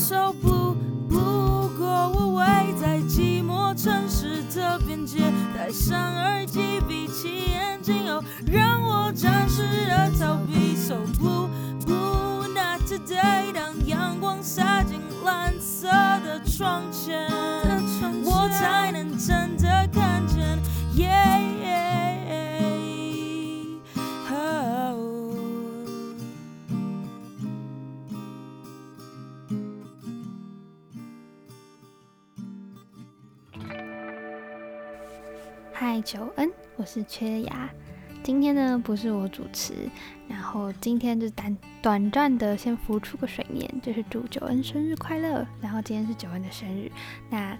so blue。不过我围在寂寞城市的边界，戴上耳机，闭起眼睛，哦，让我暂时的逃避。So blue blue not today。当阳光洒进蓝色的窗前，我才能九恩，我是缺牙。今天呢不是我主持，然后今天就短短暂的先浮出个水面，就是祝九恩生日快乐。然后今天是九恩的生日，那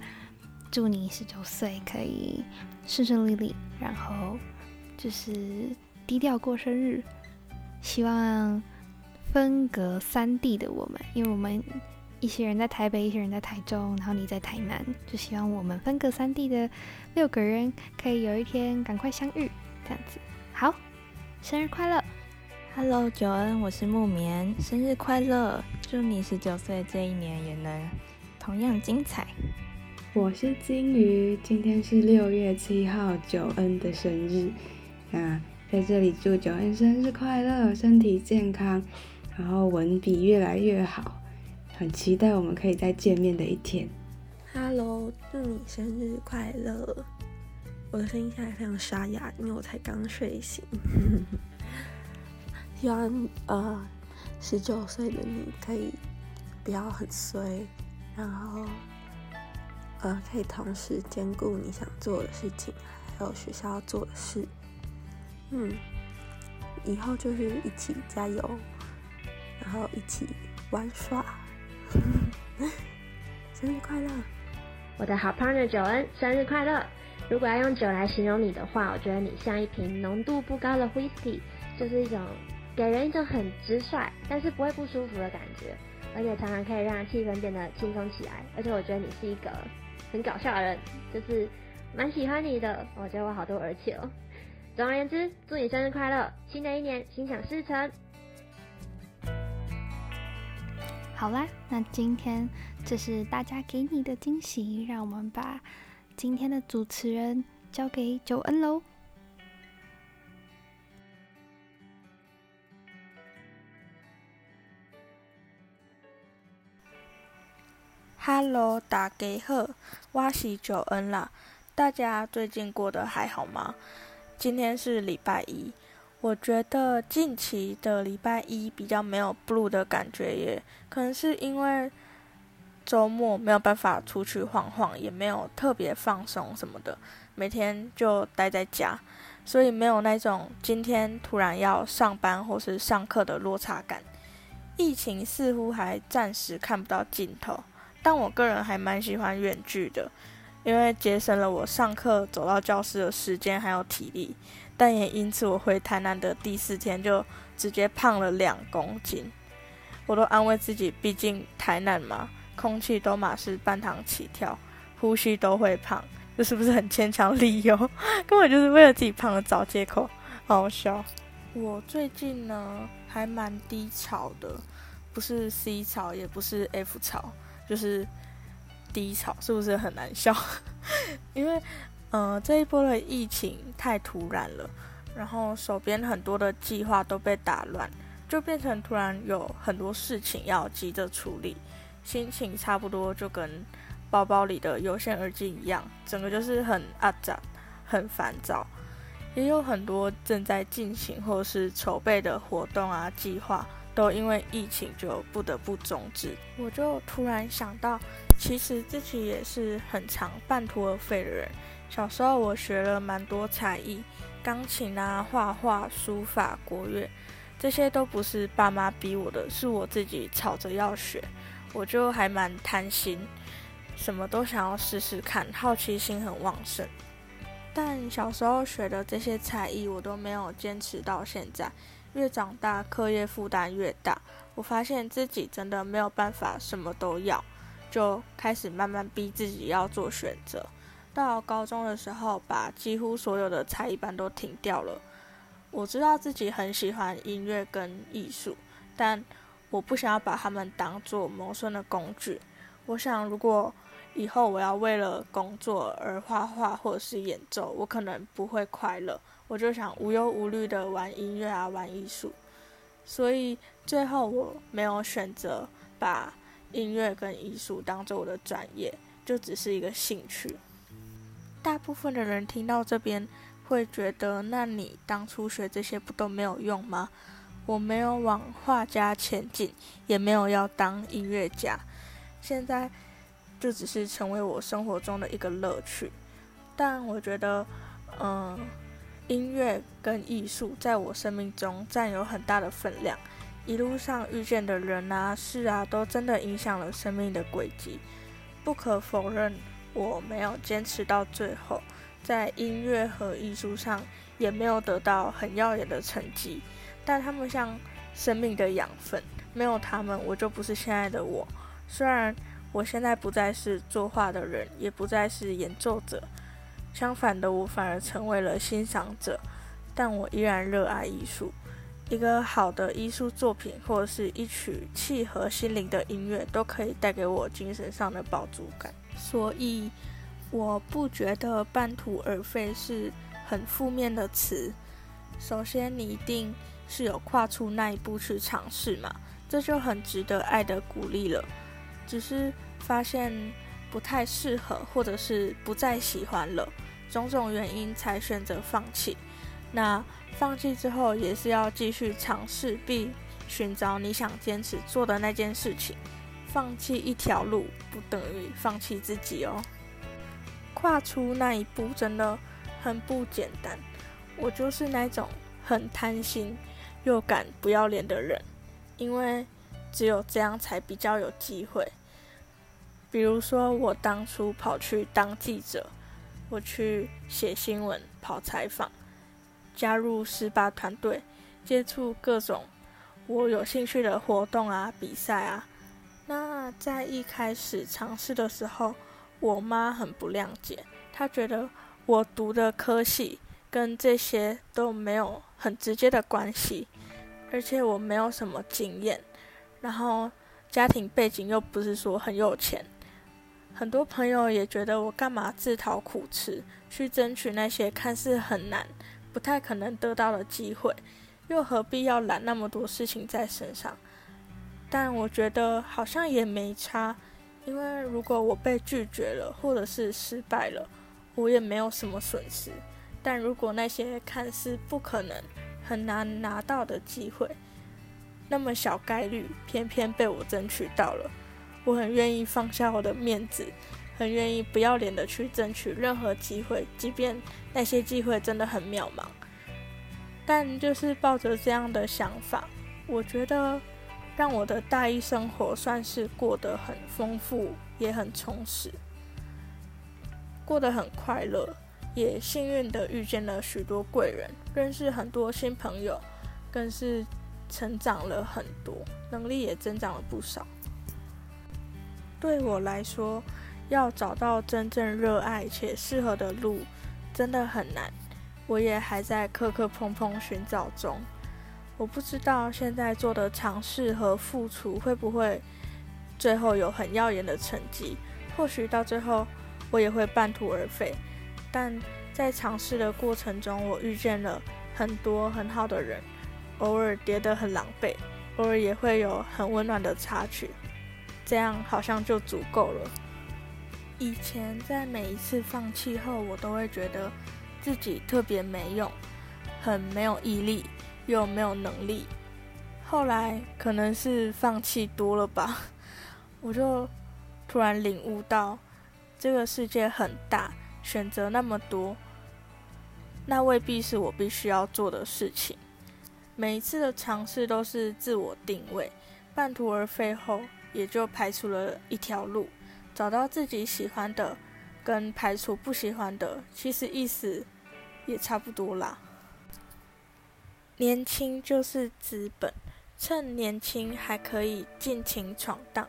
祝你十九岁可以顺顺利利，然后就是低调过生日。希望分隔三地的我们，因为我们。一些人在台北，一些人在台中，然后你在台南，就希望我们分隔三地的六个人可以有一天赶快相遇，这样子。好，生日快乐！Hello，九恩，我是木棉，生日快乐！祝你十九岁这一年也能同样精彩。我是金鱼，今天是六月七号，九恩的生日。那在这里祝九恩生日快乐，身体健康，然后文笔越来越好。很期待我们可以再见面的一天。Hello，祝你生日快乐！我的声音现在非常沙哑，因为我才刚睡醒。希望呃，十九岁的你可以不要很衰，然后呃，可以同时兼顾你想做的事情，还有学校要做的事。嗯，以后就是一起加油，然后一起玩耍。生日快乐！我的好 partner 九恩，生日快乐！如果要用酒来形容你的话，我觉得你像一瓶浓度不高的 whisky，就是一种给人一种很直率，但是不会不舒服的感觉，而且常常可以让气氛变得轻松起来。而且我觉得你是一个很搞笑的人，就是蛮喜欢你的。我觉得我好多而且哦。总而言之，祝你生日快乐，新的一年心想事成。好啦，那今天这是大家给你的惊喜，让我们把今天的主持人交给九恩喽。Hello，大家好，我是九恩啦。大家最近过得还好吗？今天是礼拜一。我觉得近期的礼拜一比较没有 blue 的感觉，也可能是因为周末没有办法出去晃晃，也没有特别放松什么的，每天就待在家，所以没有那种今天突然要上班或是上课的落差感。疫情似乎还暂时看不到尽头，但我个人还蛮喜欢远距的，因为节省了我上课走到教室的时间还有体力。但也因此，我回台南的第四天就直接胖了两公斤。我都安慰自己，毕竟台南嘛，空气都马是半糖起跳，呼吸都会胖，这是不是很牵强理由？根本就是为了自己胖而找借口，好笑。我最近呢还蛮低潮的，不是 C 潮，也不是 F 潮，就是低潮，是不是很难笑？因为。嗯，这一波的疫情太突然了，然后手边很多的计划都被打乱，就变成突然有很多事情要急着处理，心情差不多就跟包包里的有线耳机一样，整个就是很阿杂、很烦躁。也有很多正在进行或是筹备的活动啊、计划，都因为疫情就不得不终止。我就突然想到，其实自己也是很常半途而废的人。小时候我学了蛮多才艺，钢琴啊、画画、书法、国乐，这些都不是爸妈逼我的，是我自己吵着要学。我就还蛮贪心，什么都想要试试看，好奇心很旺盛。但小时候学的这些才艺，我都没有坚持到现在。越长大，课业负担越大，我发现自己真的没有办法什么都要，就开始慢慢逼自己要做选择。到高中的时候，把几乎所有的才艺班都停掉了。我知道自己很喜欢音乐跟艺术，但我不想要把他们当做谋生的工具。我想，如果以后我要为了工作而画画或者是演奏，我可能不会快乐。我就想无忧无虑的玩音乐啊，玩艺术。所以最后我没有选择把音乐跟艺术当做我的专业，就只是一个兴趣。大部分的人听到这边会觉得，那你当初学这些不都没有用吗？我没有往画家前进，也没有要当音乐家，现在就只是成为我生活中的一个乐趣。但我觉得，嗯，音乐跟艺术在我生命中占有很大的分量。一路上遇见的人啊、事啊，都真的影响了生命的轨迹。不可否认。我没有坚持到最后，在音乐和艺术上也没有得到很耀眼的成绩，但他们像生命的养分，没有他们，我就不是现在的我。虽然我现在不再是作画的人，也不再是演奏者，相反的，我反而成为了欣赏者，但我依然热爱艺术。一个好的艺术作品，或者是一曲契合心灵的音乐，都可以带给我精神上的饱足感。所以，我不觉得半途而废是很负面的词。首先，你一定是有跨出那一步去尝试嘛，这就很值得爱的鼓励了。只是发现不太适合，或者是不再喜欢了，种种原因才选择放弃。那放弃之后，也是要继续尝试，并寻找你想坚持做的那件事情。放弃一条路不等于放弃自己哦，跨出那一步真的很不简单。我就是那种很贪心又敢不要脸的人，因为只有这样才比较有机会。比如说，我当初跑去当记者，我去写新闻、跑采访，加入十八团队，接触各种我有兴趣的活动啊、比赛啊。在一开始尝试的时候，我妈很不谅解，她觉得我读的科系跟这些都没有很直接的关系，而且我没有什么经验，然后家庭背景又不是说很有钱，很多朋友也觉得我干嘛自讨苦吃，去争取那些看似很难、不太可能得到的机会，又何必要揽那么多事情在身上？但我觉得好像也没差，因为如果我被拒绝了，或者是失败了，我也没有什么损失。但如果那些看似不可能、很难拿到的机会，那么小概率偏偏被我争取到了，我很愿意放下我的面子，很愿意不要脸的去争取任何机会，即便那些机会真的很渺茫。但就是抱着这样的想法，我觉得。让我的大一生活算是过得很丰富，也很充实，过得很快乐，也幸运的遇见了许多贵人，认识很多新朋友，更是成长了很多，能力也增长了不少。对我来说，要找到真正热爱且适合的路，真的很难，我也还在磕磕碰碰寻找中。我不知道现在做的尝试和付出会不会最后有很耀眼的成绩，或许到最后我也会半途而废。但在尝试的过程中，我遇见了很多很好的人，偶尔跌得很狼狈，偶尔也会有很温暖的插曲，这样好像就足够了。以前在每一次放弃后，我都会觉得自己特别没用，很没有毅力。又没有能力，后来可能是放弃多了吧，我就突然领悟到，这个世界很大，选择那么多，那未必是我必须要做的事情。每一次的尝试都是自我定位，半途而废后，也就排除了一条路，找到自己喜欢的，跟排除不喜欢的，其实意思也差不多啦。年轻就是资本，趁年轻还可以尽情闯荡。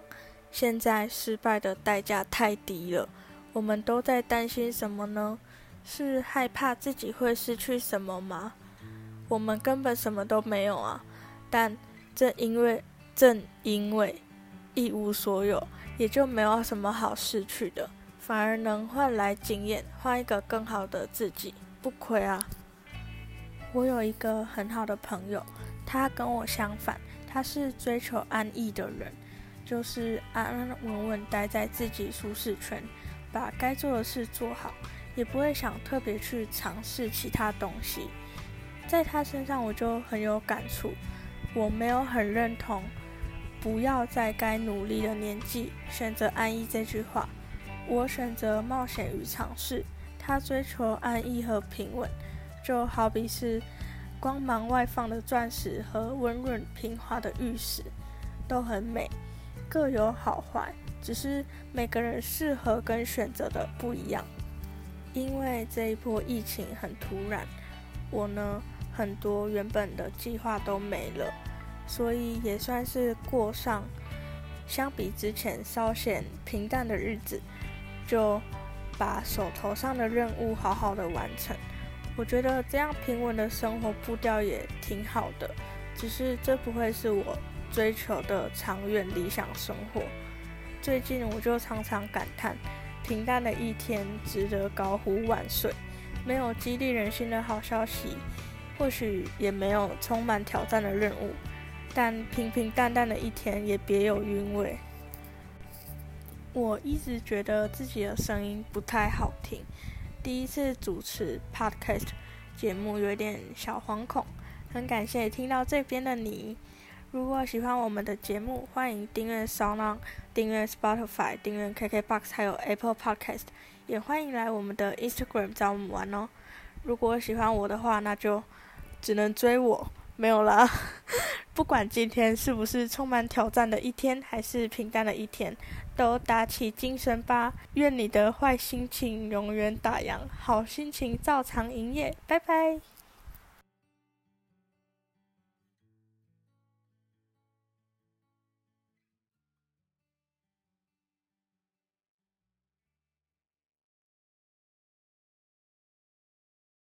现在失败的代价太低了，我们都在担心什么呢？是害怕自己会失去什么吗？我们根本什么都没有啊！但正因为正因为一无所有，也就没有什么好失去的，反而能换来经验，换一个更好的自己，不亏啊！我有一个很好的朋友，他跟我相反，他是追求安逸的人，就是安安稳稳待在自己舒适圈，把该做的事做好，也不会想特别去尝试其他东西。在他身上，我就很有感触。我没有很认同“不要在该努力的年纪选择安逸”这句话。我选择冒险与尝试，他追求安逸和平稳。就好比是光芒外放的钻石和温润平滑的玉石，都很美，各有好坏，只是每个人适合跟选择的不一样。因为这一波疫情很突然，我呢很多原本的计划都没了，所以也算是过上相比之前稍显平淡的日子，就把手头上的任务好好的完成。我觉得这样平稳的生活步调也挺好的，只是这不会是我追求的长远理想生活。最近我就常常感叹，平淡的一天值得高呼万岁。没有激励人心的好消息，或许也没有充满挑战的任务，但平平淡淡的一天也别有韵味。我一直觉得自己的声音不太好听。第一次主持 podcast 节目，有点小惶恐。很感谢听到这边的你。如果喜欢我们的节目，欢迎订阅 SoundOn、订阅 Spotify、订阅 KKBox，还有 Apple Podcast。也欢迎来我们的 Instagram 找我们玩哦。如果喜欢我的话，那就只能追我，没有啦。不管今天是不是充满挑战的一天，还是平淡的一天。都打起精神吧！愿你的坏心情永远打烊，好心情照常营业。拜拜。